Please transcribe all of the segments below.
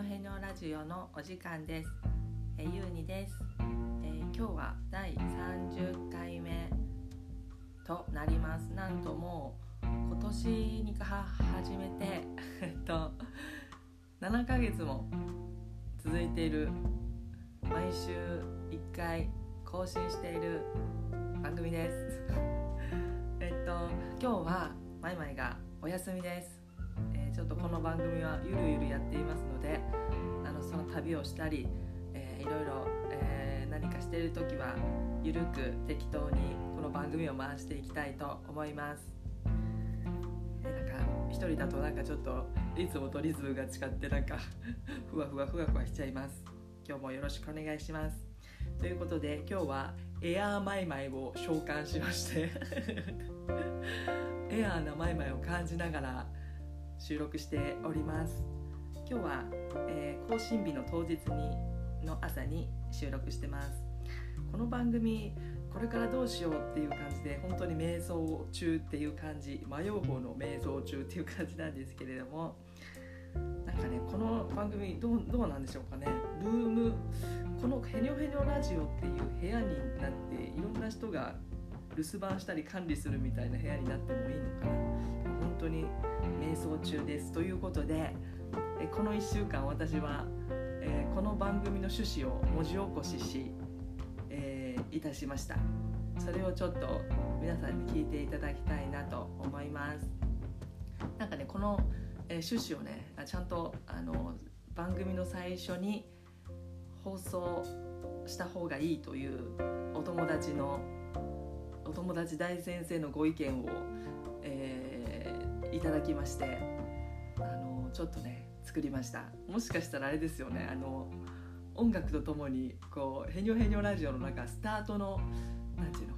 ョヘニョラジオのお時間です。え、ゆうにです、えー、今日は第30回目となります。なんともう今年にか始めて えっと7ヶ月も続いている毎週1回更新している番組です。えっと今日はマイマイがお休みです。ちょっとこの番組はゆるゆるやっていますのであのその旅をしたり、えー、いろいろ、えー、何かしている時はゆるく適当にこの番組を回していきたいと思います、えー、なんか一人だとなんかちょっといつもとリズムが違ってなんか ふわふわふわふわしちゃいます。今日もよろしくお願いします。ということで今日はエアーマイマイを召喚しまして エアーなマイマイを感じながら収録しております。今日は、えー、更新日の当日にの朝に収録してます。この番組これからどうしようっていう感じで本当に瞑想中っていう感じ迷う方の瞑想中っていう感じなんですけれどもなんかねこの番組どうどうなんでしょうかね。ルームこの「ヘニョヘニョラジオ」っていう部屋になっていろんな人が留守番したり管理するみたいな部屋になってもいいのかな。本当に瞑想中ですということでこの1週間私は、え、この番組の趣旨を文字起こしし、えー、いたしました。それをちょっと皆さんに聞いていただきたいなと思います。なんかねこの、え、趣旨をねちゃんとあの番組の最初に放送した方がいいというお友達のお友達大先生のご意見を、えー、いただきましてあのちょっとね作りました。もしかしたらあれですよねあの音楽とともにこう「ヘニョヘニョラジオ」の中スタートの何ていうの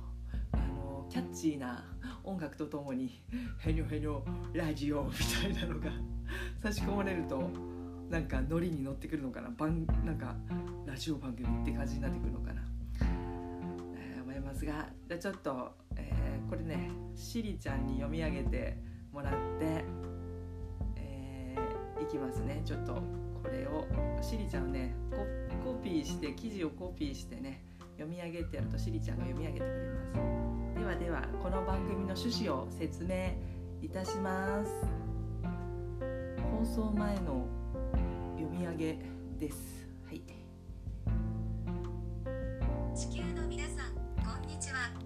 あのキャッチーな音楽とともに「ヘニョヘニョラジオ」みたいなのが差し込まれるとなんかノリに乗ってくるのかな。番なんかラジオ番組って感じになってくるのかな、えー、思いますがじゃちょっと、えー、これねしりちゃんに読み上げてもらっていきますね。ちょっとこれをしりちゃんをねコピーして記事をコピーしてね読み上げてやるとしりちゃんが読み上げてくれます。ではではこの番組の趣旨を説明いたします。放送前の読み上げです。はい。地球の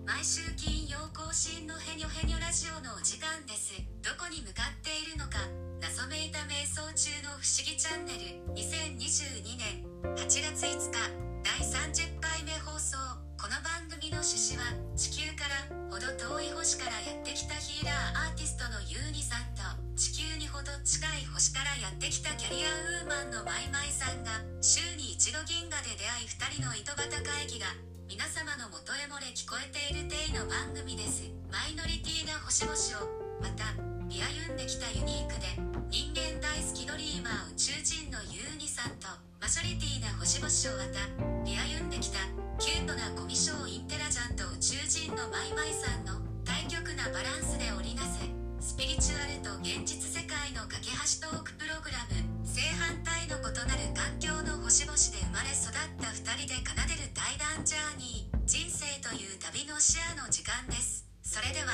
毎週金曜更新のヘニョヘニョラジオのお時間です。どこに向かっているのか謎めいた瞑想中の不思議チャンネル。2022年8月5日第30回目放送この番組の趣旨は地球からほど遠い星からやってきたヒーラーアーティストのユーニさんと地球にほど近い星からやってきたキャリアウーマンのマイマイさんが週に一度銀河で出会い2人の糸端会議が皆様の元へ漏れ聞こえている体の番組です。マイノリティな星々をまた見歩んできたユニークで人間大好きドリーマー宇宙人のユーニさんとマジョリティな星々をまた見歩んできたキュートなコミショインテラジャント宇宙人のマイマイさんの対極なバランスで織りなせスピリチュアルと現実世界の架け橋トークプログラム。正反対の異なる環境の星々で生まれ育った2人で奏でる対談ジャーニー人生という旅のシェアの時間です。それでは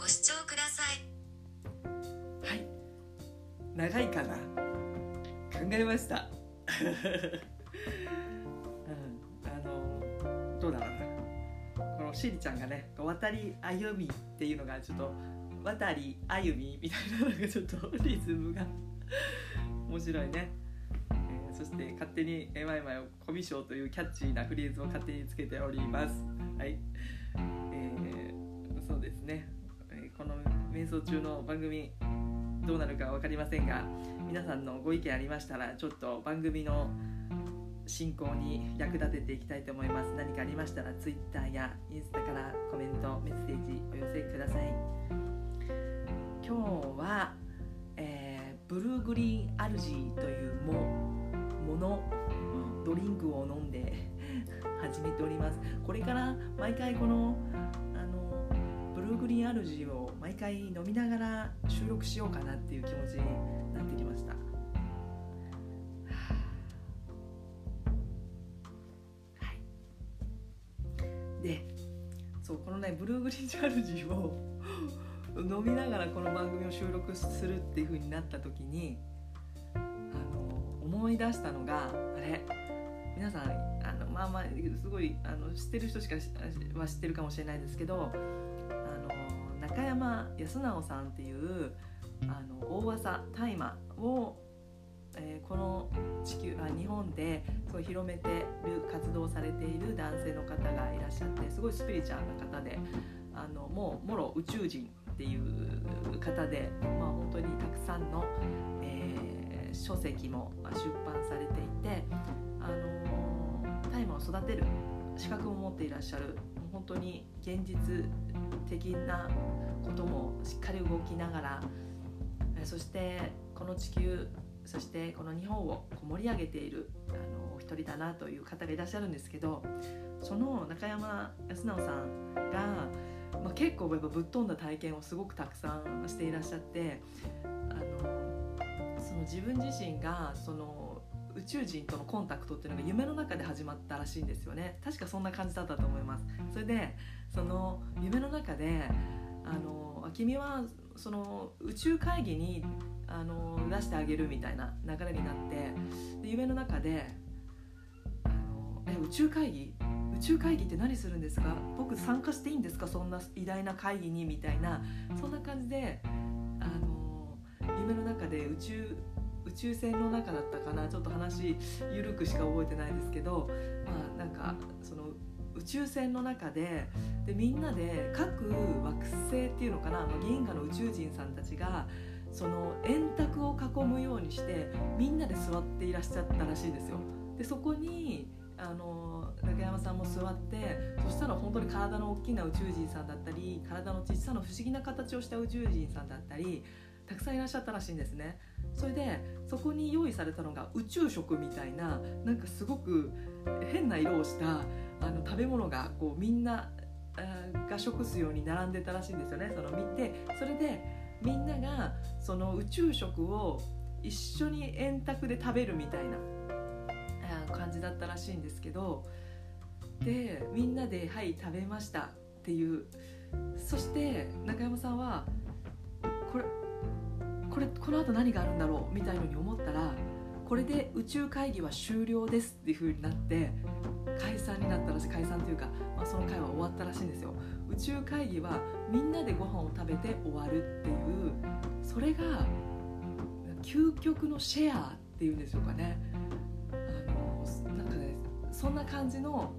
ご視聴ください。はい。長いかな？考えました、うん、あのどうだ？ろうなこのしりちゃんがね渡り歩みっていうのがちょっと渡り歩みみたいなのがちょっとリズムが。面白いね、えー、そして勝手に「えまいまいをコミショというキャッチーなフレーズを勝手につけております。はい、えー、そうですね、え、この瞑想中の番組どうなるか分かりませんが皆さんのご意見ありましたらちょっと番組の進行に役立てていきたいと思います。何かありましたら Twitter やインスタからコメントメッセージお寄せください。今日は、ブルーグリーンアルジーというもものドリンクを飲んで始めております。これから毎回このあのブルーグリーンアルジーを毎回飲みながら収録しようかなっていう気持ちになってきました。でそうこのねブルーグリーンアルジーを飲みながらこの番組を収録するっていう風になった時にあの思い出したのがあれ皆さんあのまあまあすごいあの知ってる人しかは知ってるかもしれないですけどあの中山康直さんっていうあの大技大麻を、えー、この地球あ日本ですごい広めてる活動されている男性の方がいらっしゃってすごいスピリチュアルな方であのもうもろ宇宙人っていう方で、まあ、本当にたくさんの、えー、書籍も出版されていて、あの大麻を育てる資格も持っていらっしゃる本当に現実的なこともしっかり動きながらそしてこの地球そしてこの日本を盛り上げているあのお一人だなという方がいらっしゃるんですけどその中山康直さんが、まあ、結構やっぱぶっ飛んだ体験をすごくたくさんしていらっしゃってあのその自分自身がその宇宙人とのコンタクトっていうのが夢の中で始まったらしいんですよね。確かそんな感じだったと思います。それでその夢の中であの君はその宇宙会議にあの出してあげるみたいな流れになって夢の中であのえ宇宙会議？宙会議って何するんですか？僕参加していいんですか？そんな偉大な会議にみたいな。そんな感じであの夢の中で宇宙宇宙船の中だったかな？ちょっと話緩くしか覚えてないですけどまあなんかその宇宙船の中ででみんなで各惑星っていうのかな、まあ、銀河の宇宙人さんたちがその円卓を囲むようにしてみんなで座っていらっしゃったらしいんですよ。でそこにあの中山さんも座ってそしたら本当に体の大きな宇宙人さんだったり体の小さな不思議な形をした宇宙人さんだったりたくさんいらっしゃったらしいんですね。それでそこに用意されたのが宇宙食みたいななんかすごく変な色をしたあの食べ物がこうみんなが食すように並んでたらしいんですよねその見てそれでみんながその宇宙食を一緒に円卓で食べるみたいな感じだったらしいんですけどでみんなで「はい食べました」っていう。そして中山さんはこれこれこのあと何があるんだろう？みたいのに思ったらこれで宇宙会議は終了です。っていう風になって解散になったらしい。解散というか、まあ、その会は終わったらしいんですよ。宇宙会議はみんなでご飯を食べて終わる。っていう。それが究極のシェアっていうんでしょうかね。あのなんかねそんな感じの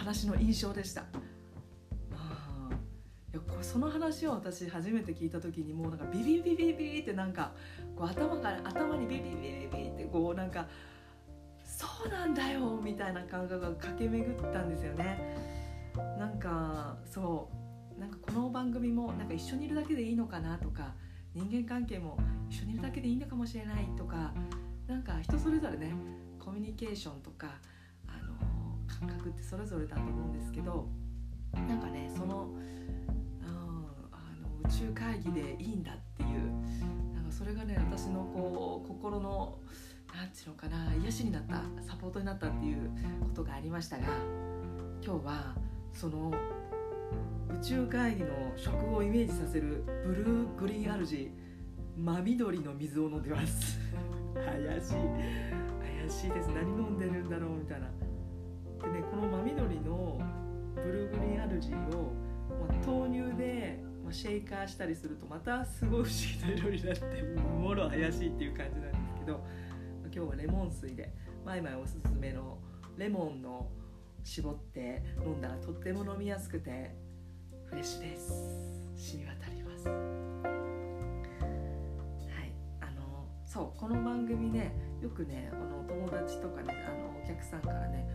話の印象でした。いやこれその話を私初めて聞いた時にもうなんかビビビビビってなんかこう頭から頭にビビビビビってこうなんかそうなんだよみたいな感覚が駆け巡ったんですよね。なんかそう。なんかこの番組もなんか一緒にいるだけでいいのかなとか人間関係も一緒にいるだけでいいのかもしれないとかなんか人それぞれねコミュニケーションとか感覚ってそれぞれだと思うんですけどなんかねそのあの宇宙会議でいいんだっていうなんかそれがね私のこう心の何て言うのかな癒しになったサポートになったっていうことがありましたが今日はその宇宙会議の食をイメージさせるブルーグリーンアルジ真緑の水を飲んでます。怪しい。怪しいです。何飲んでるんだろうみたいな。でねこの真緑のブルーグリーンアルジーを、まあ、豆乳でまあシェイカーしたりするとまたすごい不思議な色になってもろ怪しいっていう感じなんですけど今日はレモン水でマイマイおすすめのレモンの絞って飲んだらとっても飲みやすくてフレッシュです。染み渡ります。はい。あのそうこの番組ねよくねあのお友達とかねあのお客さんからね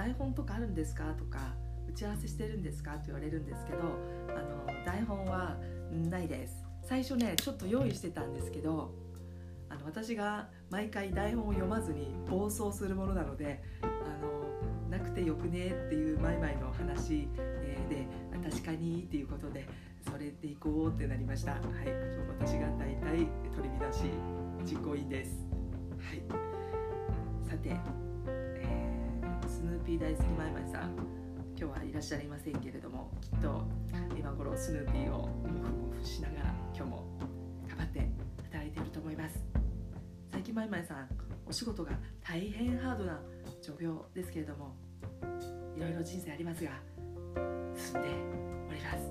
台本とかあるんですか？とか打ち合わせしてるんですか?」って言われるんですけどあの台本はないです最初ねちょっと用意してたんですけどあの私が毎回台本を読まずに暴走するものなのであのなくてよくねっていうマイマイの話、えー、で確かにっていうことでそれでいこうってなりました。はい私が大体取り乱し実行委員ですはい。さて、ヌーピー大好きマイマイさん今日はいらっしゃいませんけれどもきっと今頃スヌーピーをモフモフしながら今日も頑張って働いていると思います。最近まいまいさんお仕事が大変ハードな状況ですけれどもいろいろ人生ありますが進んでおります。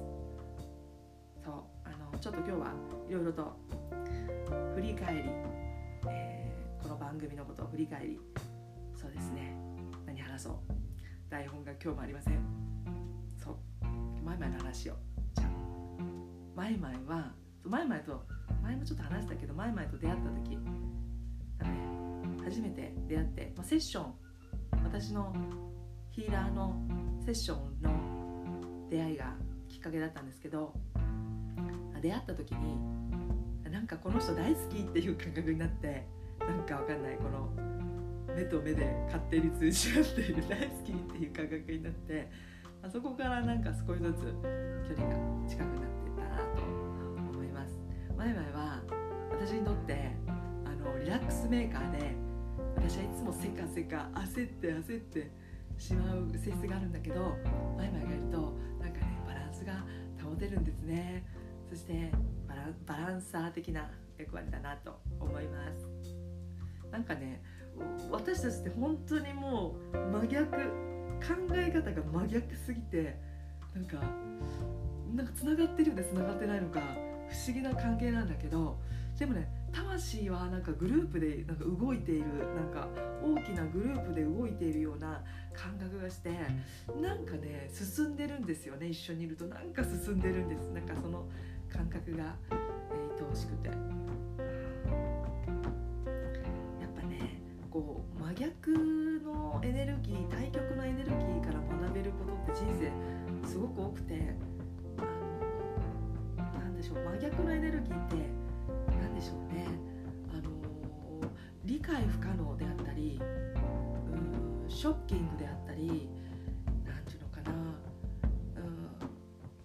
そうあのちょっと今日はいろいろと振り返り、えーこの番組のことを振り返りそうですね。何話そう。台本が今日もありません。そう。マイマイの話を。じゃあマイマイはマイマイと前もちょっと話したけどマイマイと出会った時。ね初めて出会って、まあ、セッション。私のヒーラーのセッションの出会いがきっかけだったんですけど。出会った時になんかこの人大好きっていう感覚になって。なんかわかんない。この目と目で勝手に通じ合っている大好きっていう感覚になってあそこからなんか少しずつ距離が近くなってったなと思います。前々は私にとってあのリラックスメーカーで私はいつもせかせか焦って焦ってしまう性質があるんだけど前々がいるとなんかねバランスが保てるんですね。そしてバランバランサー的な役割だなと思います。なんかね私たちって本当にもう真逆考え方が真逆すぎてなんかなんかつながってるようでつながってないのか。不思議な関係なんだけどでもね魂はなんかグループでなんか動いているなんか大きなグループで動いているような感覚がしてなんかね進んでるんですよね一緒にいると。なんか進んでるんです。なんかその感覚が、えー、愛おしくて。こう真逆のエネルギー対極のエネルギーから学べることって人生すごく多くてあのなんでしょう真逆のエネルギーってなんでしょうねあの理解不可能であったりうんショッキングであったりなんていうのかな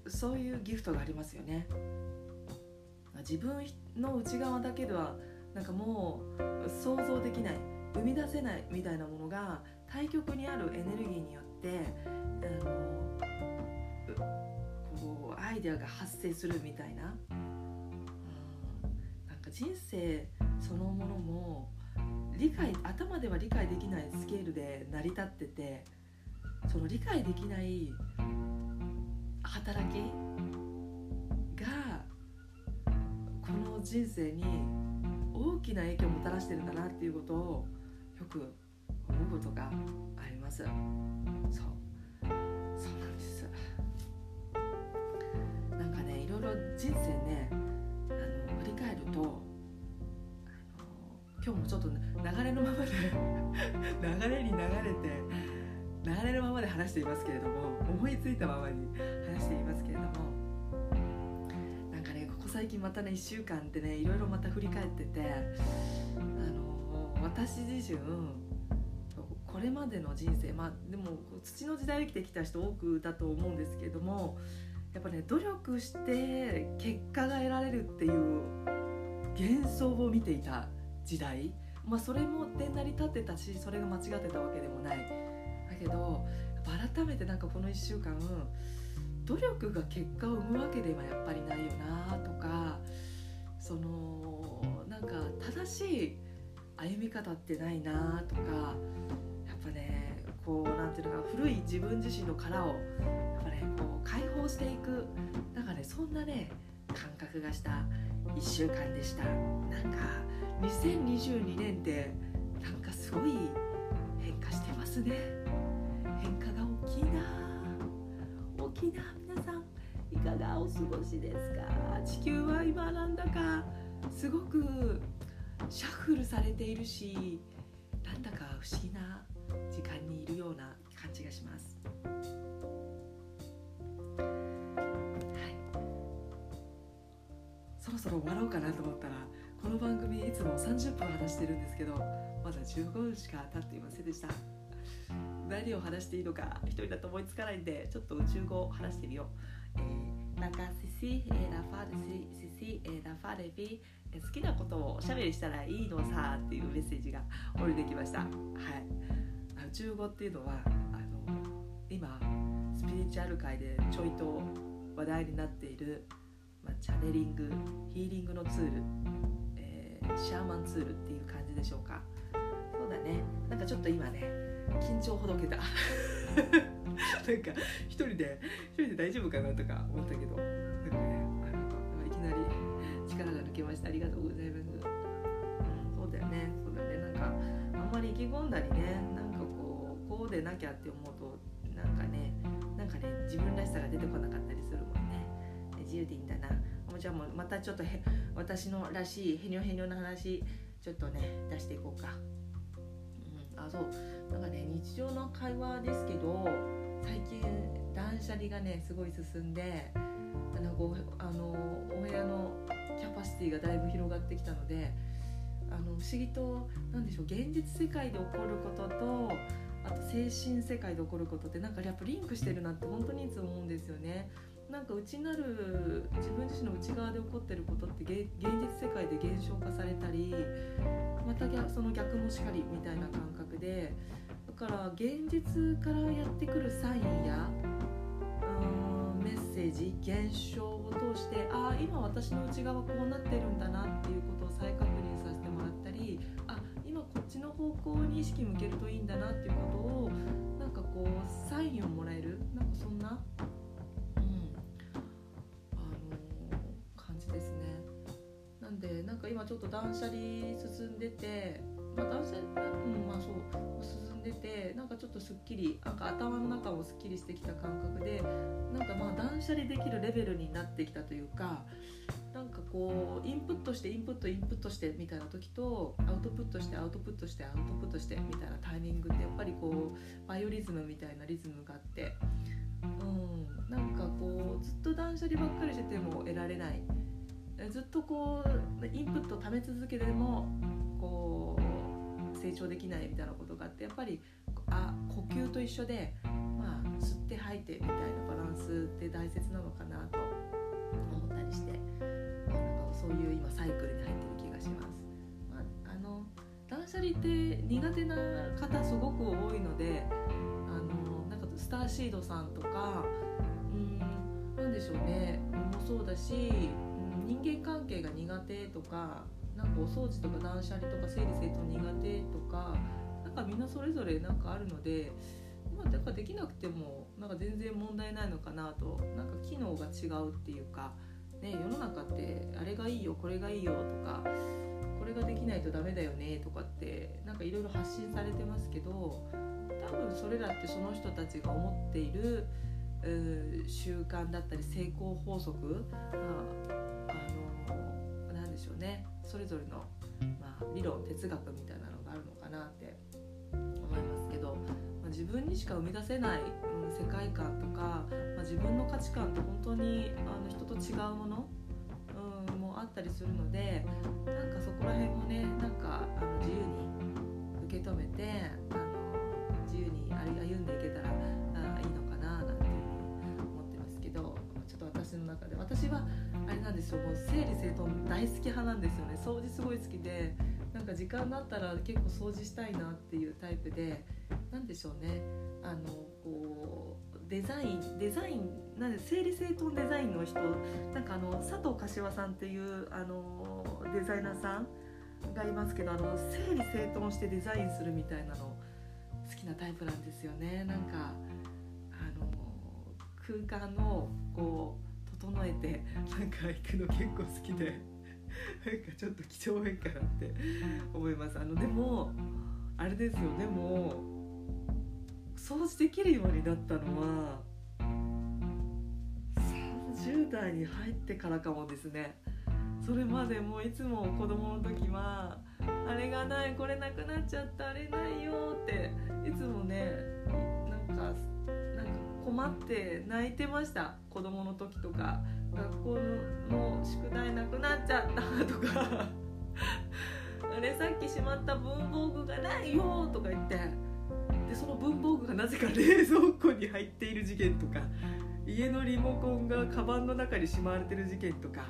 うんそういうギフトがありますよね。自分の内側だけではなんかもう想像できない生み出せないみたいなものが対極にあるエネルギーによってあのこうアイデアが発生するみたいな、なんか人生そのものも理解頭では理解できないスケールで成り立っててその理解できない働きがこの人生に大きな影響をもたらしてるんだなっていうことをよく思うことがあります。そう。そうなんです。なんかねいろいろ人生ねあの振り返ると今日もちょっと流れのままで 流れに流れて流れのままで話していますけれども思いついたままに話していますけれどもなんかねここ最近またね1週間ってねいろいろまた振り返っててあの私自身これまでの人生まあでも土の時代を生きてきた人多くだと思うんですけれどもやっぱね努力して結果が得られるっていう幻想を見ていた時代まあそれもで成り立ってたしそれが間違ってたわけでもない。だけど改めてなんかこの1週間努力が結果を生むわけではやっぱりないよなとかそのなんか正しい歩み方ってないなとかやっぱねこうなんていうのか古い自分自身の殻をやっぱねこう解放していく。なんかねそんなね感覚がした1週間でした。なんか2022年ってなんかすごい変化してますね。変化が大きいな。大きいな皆さん。いかがお過ごしですか？地球は今なんだかすごくシャッフルされているしなんだか不思議な時間にいるような感じがします。そろそろ終わろうかなと思ったらこの番組いつも30分話してるんですけどまだ15分しか経っていませんでした。何を話していいのか一人だと思いつかないんでちょっと宇宙語を話してみよう、えー、なんかシシ、えー、ラファで好きなことをおしゃべりしたらいいのさっていうメッセージが降りてきました。はい。宇宙語っていうのはあの今ス HR 界でちょいと話題になっている、まあ、チャネリングヒーリングのツール、えー、シャーマンツールっていう感じでしょうか。そうだね。なんかちょっと今ね緊張ほどけた。なんか一人で一人で大丈夫かなとか思ったけどなんかね力が抜けました。ありがとうございます、うん、そうだよね。そうだね。なんかあんまり意気込んだりねなんかこうこうでなきゃって思うとなんかねなんかね自分らしさが出てこなかったりするもんね。自由でいいんだな。もうじゃあもうまたちょっとへ私のらしいへにょへにょの話ちょっとね出していこうか。うん。あそう。なんかね日常の会話ですけど最近断捨離がねすごい進んであのごあのお部屋のキャパシティがだいぶ広がってきたのであの不思議と何でしょう現実世界で起こることとあと精神世界で起こることってなんかやっぱリンクしてるなって本当にいつも思うんですよね。なんか内なる自分自身の内側で起こってることって現実世界で現象化されたりまたその逆もしかりみたいな感覚でだから現実からやってくるサインやうーんメッセージ現象を通してああ今私の内側こうなってるんだなっていうことを再確認させてもらったりあ今こっちの方向に意識向けるといいんだなっていうことをなんかこうサインをもらえるなんかそんな、うんあの感じですね。なんでなんか今ちょっと断捨離進んでて、まあ、断捨離うんまあそうすっきりなんか頭の中もすっきりしてきた感覚でなんかまあ断捨離できるレベルになってきたというかなんかこうインプットしてインプットインプットしてみたいな時とアウトプットしてアウトプットしてアウトプットしてみたいなタイミングってやっぱりこうバイオリズムみたいなリズムがあって。うん、なんかこうずっと断捨離ばっかりしてても得られないずっとこうインプットを貯め続けてもこう成長できないみたいなことがあってやっぱりあ呼吸と一緒で、まあ、吸って吐いてみたいなバランスって大切なのかなと思ったりして、まあ、なんかそういう今サイクルに入ってる気がします。まあ、あの断捨離って苦手な方すごく多いのであのなんかスターシードさんとかうんなんでしょうねもそうだし人間関係が苦手とかなんかお掃除とか断捨離とか整理整頓苦手とかかみんなそれぞれなんかあるので。まあ、だからできなくてもなんか全然問題ないのかなとなんか機能が違うっていうか、ね、世の中ってあれがいいよこれがいいよとかこれができないとダメだよねとかってなんかいろいろ発信されてますけど多分それらってその人たちが思っている習慣だったり成功法則ああのなんでしょうねそれぞれの、まあ、理論哲学みたいなのがあるのかなって、自分にしか生み出せない、うん、世界観とか、まあ、自分の価値観って本当にあの人と違うもの、うん、もあったりするのでなんかそこら辺もねなんかあの自由に受け止めてあの自由に歩んでいけたらあいいのかななんて思ってますけどちょっと私の中で私はあれなんですよもう整理整頓大好き派なんですよね。掃除すごい好きでなんか時間があったら結構掃除したいなっていうタイプでなんでしょうね。あのこうデザインデザインなんで整理整頓デザインの人なんかあの佐藤柏さんっていうあのデザイナーさんがいますけどあの整理整頓してデザインするみたいなの好きなタイプなんですよね。なんかあの空間をこう整えてなんか行くの結構好きで。なんかちょっと几帳面かなって思います。あのでもあれですよ。でも掃除できるようになったのは30代に入ってからかもですね。それまでもいつも子供の時はあれがないこれなくなっちゃったあれないよっていつもねなんか困って泣いてました。子供の時とか。学校の宿題なくなっちゃったとか。あれさっきしまった文房具がないよとか言って。でその文房具がなぜか冷蔵庫に入っている事件とか。家のリモコンがカバンの中にしまわれてる事件とか。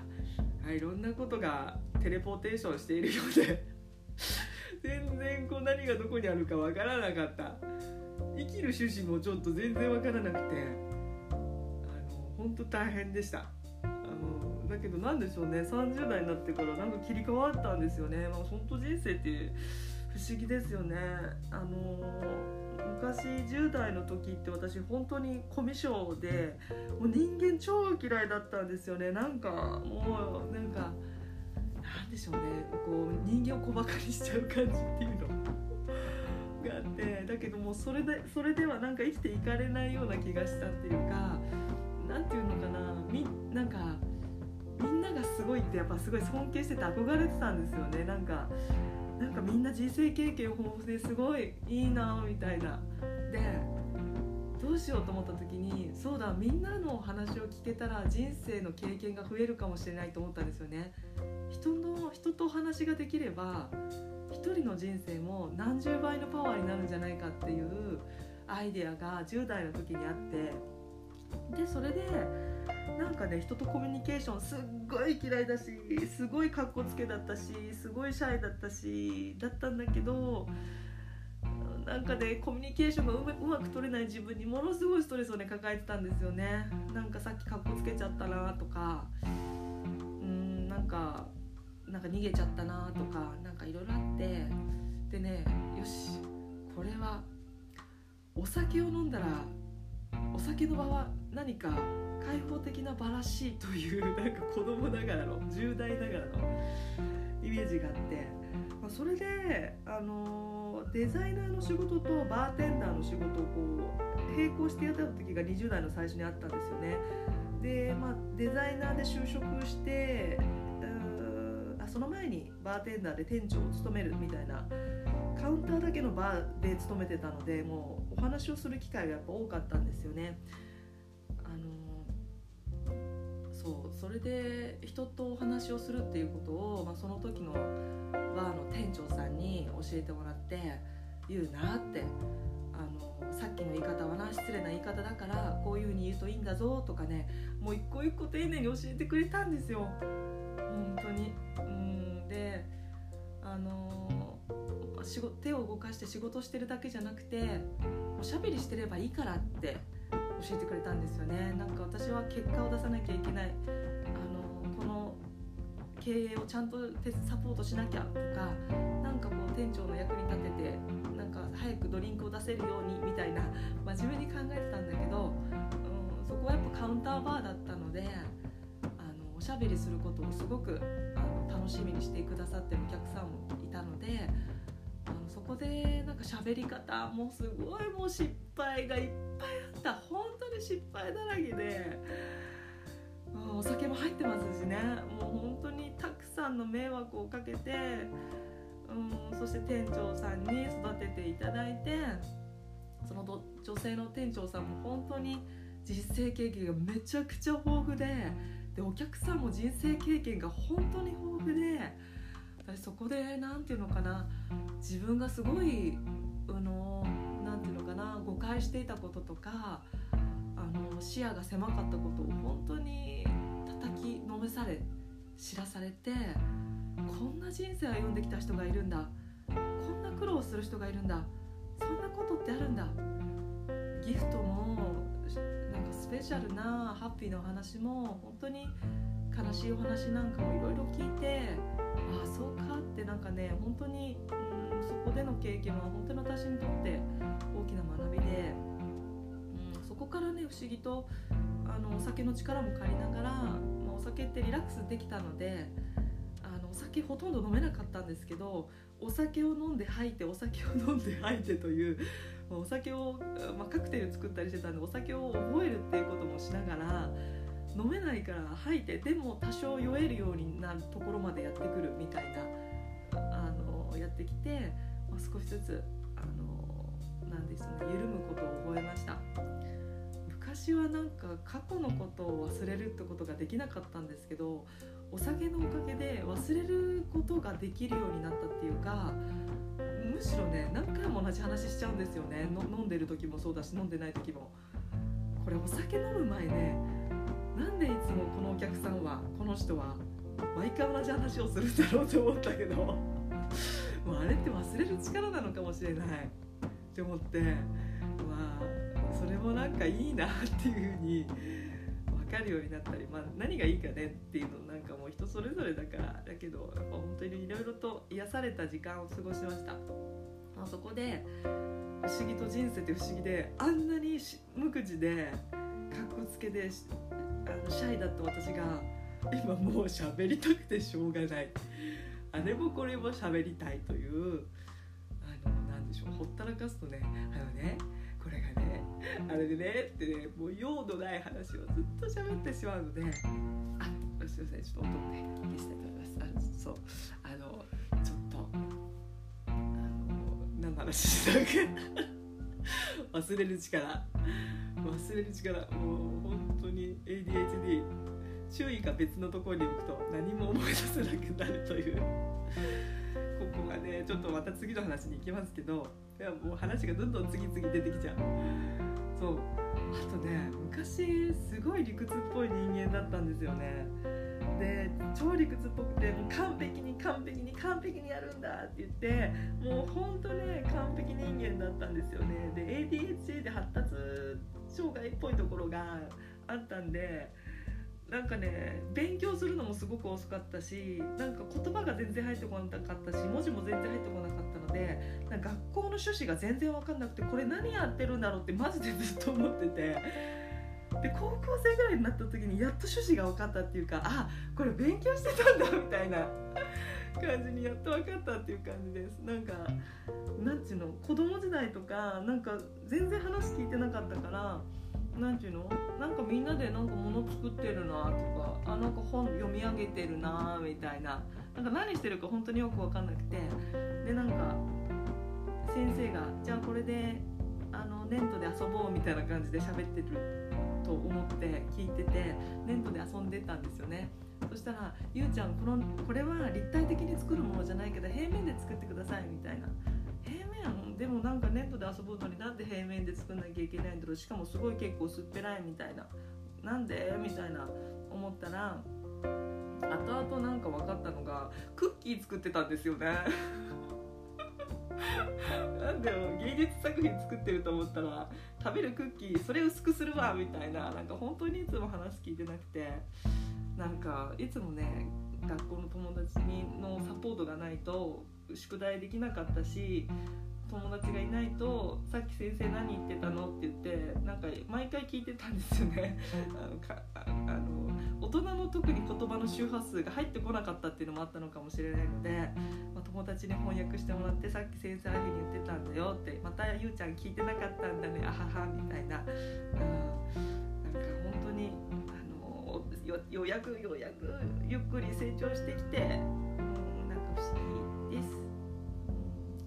いろんなことがテレポーテーションしているようで。全然こう何がどこにあるかわからなかった。生きる趣旨もちょっと全然わからなくて。あの本当大変でした。あのだけどなんでしょうね。30代になってからなんか切り替わったんですよね、まあ、本当人生って不思議ですよね。あの昔10代の時って私本当にコミュ障でもう人間超嫌いだったんですよね。なんかもうなんかなんでしょうね。こう人間を小バカにしちゃう感じっていうの。があってだけどもそれでそれではなんか生きていかれないような気がしたっていうかなんていうのかなみなんかみんながすごいってやっぱすごい尊敬してて憧れてたんですよね。なんかなんかみんな人生経験豊富ですごいいいなみたいな。でどうしようと思った時にそうだみんなの話を聞けたら人生の経験が増えるかもしれないと思ったんですよね。人の人と話ができれば一人の人生も何十倍のパワーになるんじゃないかっていうアイデアが10代の時にあって。でそれでなんかね人とコミュニケーションすっごい嫌いだしすごいかっこつけだったしすごいシャイだったしだったんだけどなんかねコミュニケーションがうまうまく取れない自分にものすごいストレスをね抱えてたんですよね。なんかさっきかっこつけちゃったなとか。うんなんかなんか逃げちゃったなとかなんかいろいろあってでねよしこれはお酒を飲んだらお酒の場は何か開放的な場らしいという なんか子供ながらの10代ながらのイメージがあって、まあ、それで、あのデザイナーの仕事とバーテンダーの仕事をこう並行してやってた時が20代の最初にあったんですよね。で、まあ、デザイナーで就職してその前にバーテンダーで店長を務めるみたいなカウンターだけのバーで勤めてたのでもうお話をする機会がやっぱ多かったんですよね。あのそうそれで人とお話をするっていうことを、まあ、その時のバーの店長さんに教えてもらって言うなってあのさっきの言い方はな失礼な言い方だからこういう風に言うといいんだぞとかねもう一個一個丁寧に教えてくれたんですよ本当に。うん。であの仕事手を動かして仕事してるだけじゃなくておしゃべりしてればいいからって教えてくれたんですよね。なんか私は結果を出さなきゃいけない。あのこの経営をちゃんとサポートしなきゃとかなんかこう店長の役に立ててなんか早くドリンクを出せるようにみたいな真面目に考えてたんだけど、うん、そこはやっぱカウンターバーだったのでしゃべりすることをすごくあの楽しみにしてくださってるお客さんもいたのであのそこでなんか喋り方もすごいもう失敗がいっぱいあった本当に失敗だらけで。うんお酒も入ってますしねもう本当にたくさんの迷惑をかけて、うん、そして店長さんに育てていただいてそのど女性の店長さんも本当に実生経験がめちゃくちゃ豊富ででお客さんも人生経験が本当に豊富で私そこで何て言うのかな自分がすごいあのなていうのかな誤解していたこととかあの視野が狭かったことを本当に叩きのめされ知らされてこんな人生を歩んできた人がいるんだこんな苦労する人がいるんだそんなことってあるんだギフトもスペシャルなハッピーなお話も本当に悲しいお話なんかもいろいろ聞いてああそうかってなんかね本当に、うん、そこでの経験は本当に私にとって大きな学びで。うん、そこからね不思議とあのお酒の力も借りながら、まあ、お酒ってリラックスできたのであのお酒ほとんど飲めなかったんですけどお酒を飲んで吐いてお酒を飲んで吐いてという、まあお酒を、まあ、カクテル作ったりしてたんでお酒を覚えるっていうこともしながら飲めないから吐いてでも多少酔えるようになるところまでやってくるみたいなあのやってきて、まあ、少しずつあのなんですね緩むことを覚えました。昔はなんか過去のことを忘れるってことができなかったんですけどお酒のおかげで忘れることができるようになったっていうかしろね何回も同じ話しちゃうんですよね。飲んでる時もそうだし飲んでない時も。これお酒飲む前ねなんでいつもこのお客さんはこの人は毎回同じ話をするんだろうって思ったけど。もうあれって忘れる力なのかもしれない。って思って。まあそれもなんかいいなっていうふうに分かるようになったり、まあ、何がいいかねっていうのなんかもう人それぞれだからだけどやっぱ本当にいろいろと癒された時間を過ごしました。まあ、そこで不思議と人生って不思議であんなに無口でかっこつけであのシャイだった私が今もう喋りたくてしょうがないあれもこれも喋りたいというあのなんでしょうほったらかすとねあのねこれがねあれでねってねもう用のない話をずっと喋ってしまうのであすいませんちょっと音をね消したいと思い。ますあそう。あのちょっとあの何の話したか。忘れる力。忘れる力。もう本当に ADHD 注意が別のところに置くと何も思い出せなくなるという。ここがねちょっとまた次の話に行きますけどいやもう話がどんどん次々出てきちゃう。そう。あとね昔すごい理屈っぽい人間だったんですよね。で超理屈っぽくてもう完璧に完璧に完璧にやるんだって言ってもうほんとね完璧人間だったんですよね。で ADHD で発達障害っぽいところがあったんでなんかね勉強するのもすごく遅かったしなんか言葉が全然入ってこなかったし文字も全然入ってこなかったので学校の趣旨が全然分かんなくてこれ何やってるんだろうってマジでずっと思ってて。で高校生ぐらいになった時にやっと趣旨が分かったっていうかあこれ勉強してたんだみたいな感じにやっと分かったっていう感じですなんかなんちゅうの子供時代とかなんか全然話聞いてなかったからなんていうのなんかみんなでなんか物作ってるなとかあなんか本読み上げてるなみたいななんか何してるか本当によく分かんなくて。でなんか先生がじゃあこれであのネントで遊ぼうみたいな感じで喋ってると思って聞いててネントで遊んでたんですよね。そしたら「ゆうちゃんこのこれは立体的に作るものじゃないけど平面で作ってください」みたいな。平面？でもなんかネットで遊ぶのになんで平面で作んなきゃいけないんだろう。しかもすごい結構薄っぺらいみたいな。なんで？みたいな思ったら後々なんか分かったのがクッキー作ってたんですよね なんでも芸術作品作ってると思ったら食べるクッキーそれ薄くするわみたいななんか本当にいつも話聞いてなくてなんかいつもね学校の友達にのサポートがないと宿題できなかったし友達がいないと「さっき先生何言ってたの?」って言ってなんか毎回聞いてたんですよねあのかあの人の特に言葉の周波数が入ってこなかったっていうのもあったのかもしれないので、まあ、友達に翻訳してもらってさっき先生ああいうふうに言ってたんだよってまたゆうちゃん聞いてなかったんだねあははみたいな、うん、なんか本当にあのようやくようやくゆっくり成長してきて、うん、なんか不思議です。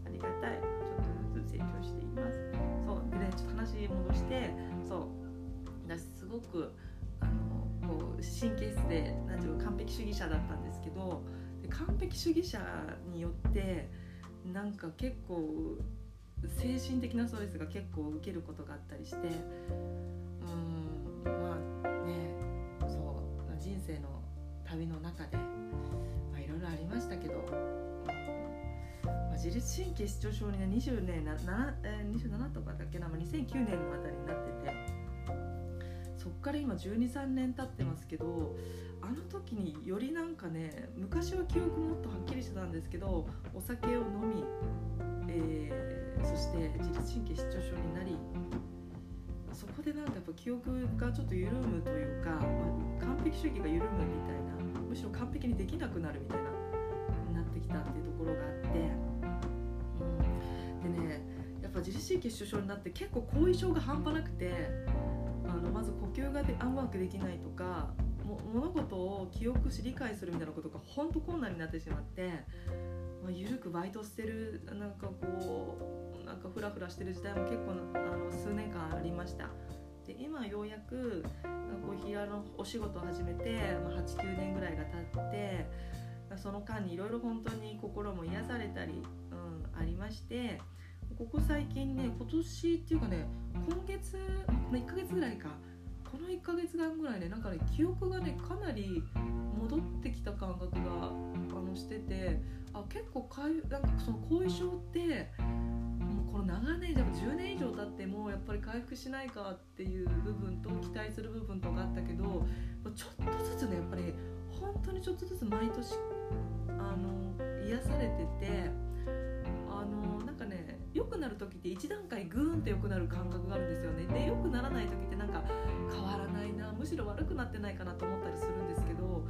ありがたいちょっとずつ成長していますそうで、ね、ちょっと。話戻してそう私すごくあのこう神経質で何ていうか完璧主義者だったんですけど完璧主義者によってなんか結構精神的なストレスが結構受けることがあったりしてうんまあねそう人生の旅の中でいろいろありましたけど自律神経失調症にね20年なえー、27とかだっけな、まあ、2009年のあたりになっててそっから今123年経ってますけどあの時によりなんかね昔は記憶もっとはっきりしてたんですけどお酒を飲み、えー、そして自律神経失調症になりそこでなんかやっぱ記憶がちょっと緩むというか、まあ、完璧主義が緩むみたいなむしろ完璧にできなくなるみたいななってきたっていうところがあって。でねやっぱ自律神経失調症になって結構後遺症が半端なくてまず呼吸がでうまくできないとかも物事を記憶し理解するみたいなことが本当困難になってしまって、まあ、緩くバイトしてるなんかこうなんかフラフラしてる時代も結構あの数年間ありました。で今ようやくこう平のお仕事を始めて、まあ、89年ぐらいが経ってその間にいろいろ本当に心も癒されたり、うん、ありましてここ最近ね今年っていうかね今月1ヶ月ぐらいかこの1ヶ月間ぐらいねなんかね記憶がねかなり戻ってきた感覚があのしててあ結構かいなんかその後遺症ってこの長年でも10年以上経ってもやっぱり回復しないかっていう部分と期待する部分とかあったけどちょっとずつねやっぱり本当にちょっとずつ毎年あの癒されててあのなんかね良くなる時って1段階グーンって良くなる感覚があるんですよね。で良くならない時ってなんか変わらないなむしろ悪くなってないかなと思ったりするんですけど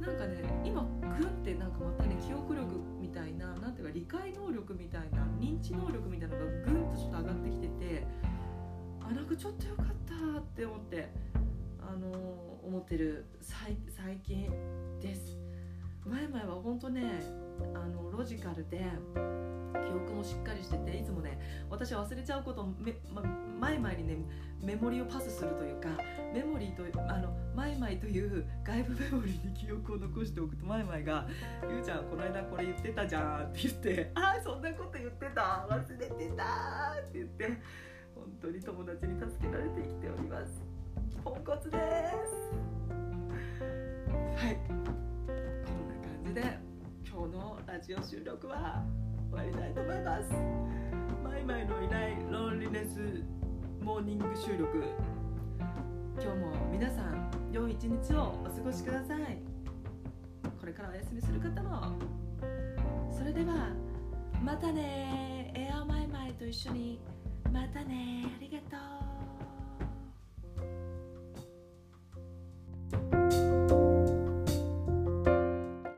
なんかね今グンってなんかまたね記憶力みたいななんていうか理解能力みたいな認知能力みたいなのがグンとちょっと上がってきててあなんかちょっとよかったって思ってあの思ってる最近です。前々は本当ねジカルで記憶もしっかりしてていつもね私は忘れちゃうことをめ、ま、前々にねメモリをパスするというかメモリーとあのマイマイという外部メモリーに記憶を残しておくとマイマイが「ゆうちゃんこの間これ言ってたじゃん」って言って「ああそんなこと言ってた忘れてた」って言って本当に友達に助けられて生きております。ポンコツです。はい。こんな感じで。このラジオ収録は終わりたいと思います。マイマイのいないロンリネスモーニング収録。今日も皆さん良い一日をお過ごしください。これからお休みする方も。それではまたね。エアマイマイと一緒に。またね。ありがとう。